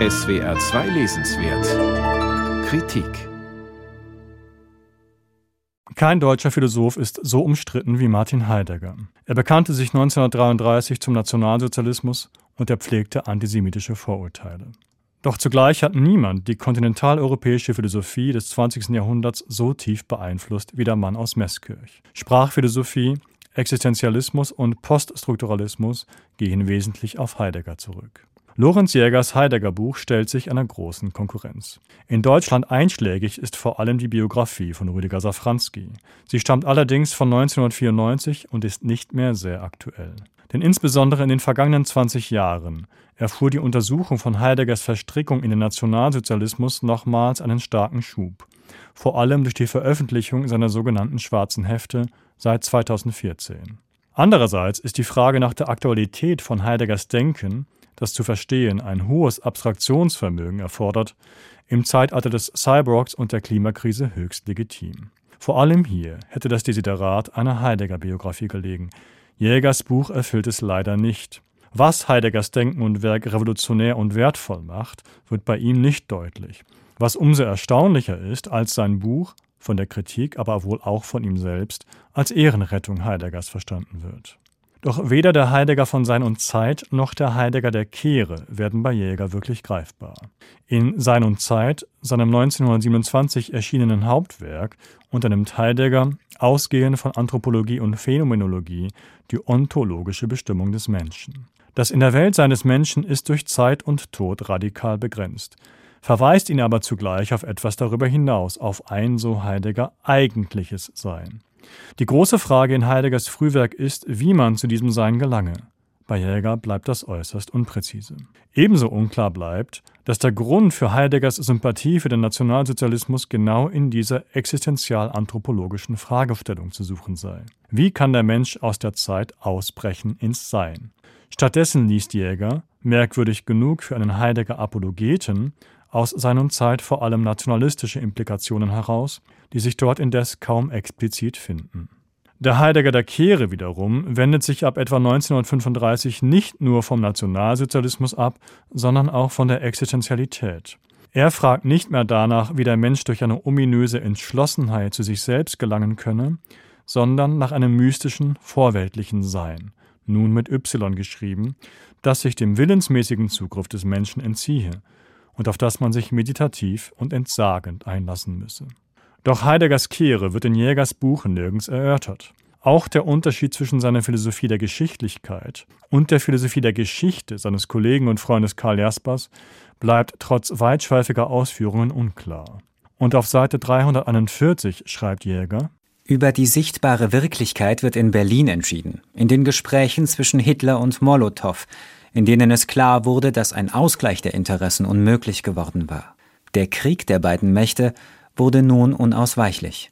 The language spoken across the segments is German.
SWR 2 Lesenswert Kritik Kein deutscher Philosoph ist so umstritten wie Martin Heidegger. Er bekannte sich 1933 zum Nationalsozialismus und er pflegte antisemitische Vorurteile. Doch zugleich hat niemand die kontinentaleuropäische Philosophie des 20. Jahrhunderts so tief beeinflusst wie der Mann aus Meßkirch. Sprachphilosophie, Existenzialismus und Poststrukturalismus gehen wesentlich auf Heidegger zurück. Lorenz Jägers Heidegger Buch stellt sich einer großen Konkurrenz. In Deutschland einschlägig ist vor allem die Biografie von Rüdiger Safranski. Sie stammt allerdings von 1994 und ist nicht mehr sehr aktuell. Denn insbesondere in den vergangenen 20 Jahren erfuhr die Untersuchung von Heideggers Verstrickung in den Nationalsozialismus nochmals einen starken Schub. Vor allem durch die Veröffentlichung seiner sogenannten schwarzen Hefte seit 2014. Andererseits ist die Frage nach der Aktualität von Heideggers Denken, das zu verstehen ein hohes Abstraktionsvermögen erfordert, im Zeitalter des Cyborgs und der Klimakrise höchst legitim. Vor allem hier hätte das Desiderat einer Heidegger-Biografie gelegen. Jägers Buch erfüllt es leider nicht. Was Heideggers Denken und Werk revolutionär und wertvoll macht, wird bei ihm nicht deutlich. Was umso erstaunlicher ist, als sein Buch, von der Kritik, aber wohl auch von ihm selbst, als Ehrenrettung Heideggers verstanden wird. Doch weder der Heidegger von Sein und Zeit noch der Heidegger der Kehre werden bei Jäger wirklich greifbar. In Sein und Zeit, seinem 1927 erschienenen Hauptwerk, unternimmt Heidegger, ausgehend von Anthropologie und Phänomenologie, die ontologische Bestimmung des Menschen. Das in der Welt seines Menschen ist durch Zeit und Tod radikal begrenzt, verweist ihn aber zugleich auf etwas darüber hinaus, auf ein, so Heidegger, eigentliches Sein. Die große Frage in Heideggers Frühwerk ist, wie man zu diesem Sein gelange. Bei Jäger bleibt das äußerst unpräzise. Ebenso unklar bleibt, dass der Grund für Heideggers Sympathie für den Nationalsozialismus genau in dieser existenzial-anthropologischen Fragestellung zu suchen sei. Wie kann der Mensch aus der Zeit ausbrechen ins Sein? Stattdessen liest Jäger, merkwürdig genug für einen Heidegger Apologeten, aus seiner Zeit vor allem nationalistische Implikationen heraus, die sich dort indes kaum explizit finden. Der Heidegger der Kehre wiederum wendet sich ab etwa 1935 nicht nur vom Nationalsozialismus ab, sondern auch von der Existenzialität. Er fragt nicht mehr danach, wie der Mensch durch eine ominöse Entschlossenheit zu sich selbst gelangen könne, sondern nach einem mystischen, vorweltlichen Sein – nun mit Y geschrieben, das sich dem willensmäßigen Zugriff des Menschen entziehe und auf das man sich meditativ und entsagend einlassen müsse. Doch Heideggers Kehre wird in Jägers Buch nirgends erörtert. Auch der Unterschied zwischen seiner Philosophie der Geschichtlichkeit und der Philosophie der Geschichte seines Kollegen und Freundes Karl Jaspers bleibt trotz weitschweifiger Ausführungen unklar. Und auf Seite 341 schreibt Jäger, über die sichtbare Wirklichkeit wird in Berlin entschieden, in den Gesprächen zwischen Hitler und Molotow, in denen es klar wurde, dass ein Ausgleich der Interessen unmöglich geworden war. Der Krieg der beiden Mächte wurde nun unausweichlich.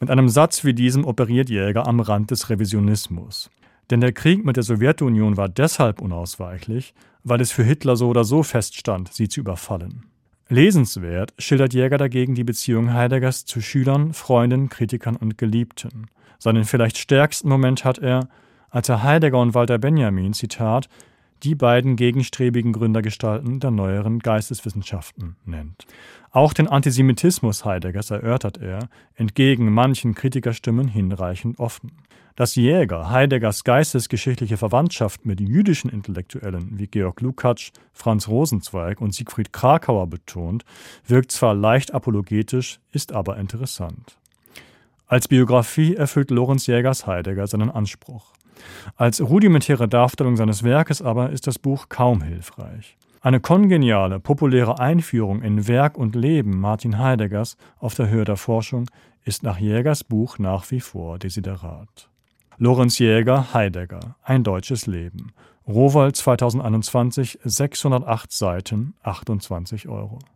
Mit einem Satz wie diesem operiert Jäger am Rand des Revisionismus. Denn der Krieg mit der Sowjetunion war deshalb unausweichlich, weil es für Hitler so oder so feststand, sie zu überfallen. Lesenswert schildert Jäger dagegen die Beziehung Heideggers zu Schülern, Freunden, Kritikern und Geliebten. Seinen vielleicht stärksten Moment hat er, als er Heidegger und Walter Benjamin, Zitat, die beiden gegenstrebigen Gründergestalten der neueren Geisteswissenschaften nennt. Auch den Antisemitismus Heideggers erörtert er, entgegen manchen Kritikerstimmen hinreichend offen. Dass Jäger Heideggers geistesgeschichtliche Verwandtschaft mit jüdischen Intellektuellen wie Georg Lukács, Franz Rosenzweig und Siegfried Krakauer betont, wirkt zwar leicht apologetisch, ist aber interessant. Als Biografie erfüllt Lorenz Jägers Heidegger seinen Anspruch. Als rudimentäre Darstellung seines Werkes aber ist das Buch kaum hilfreich. Eine kongeniale, populäre Einführung in Werk und Leben Martin Heideggers auf der Höhe der Forschung ist nach Jägers Buch nach wie vor Desiderat. Lorenz Jäger, Heidegger, Ein deutsches Leben. Rowold 2021, 608 Seiten, 28 Euro.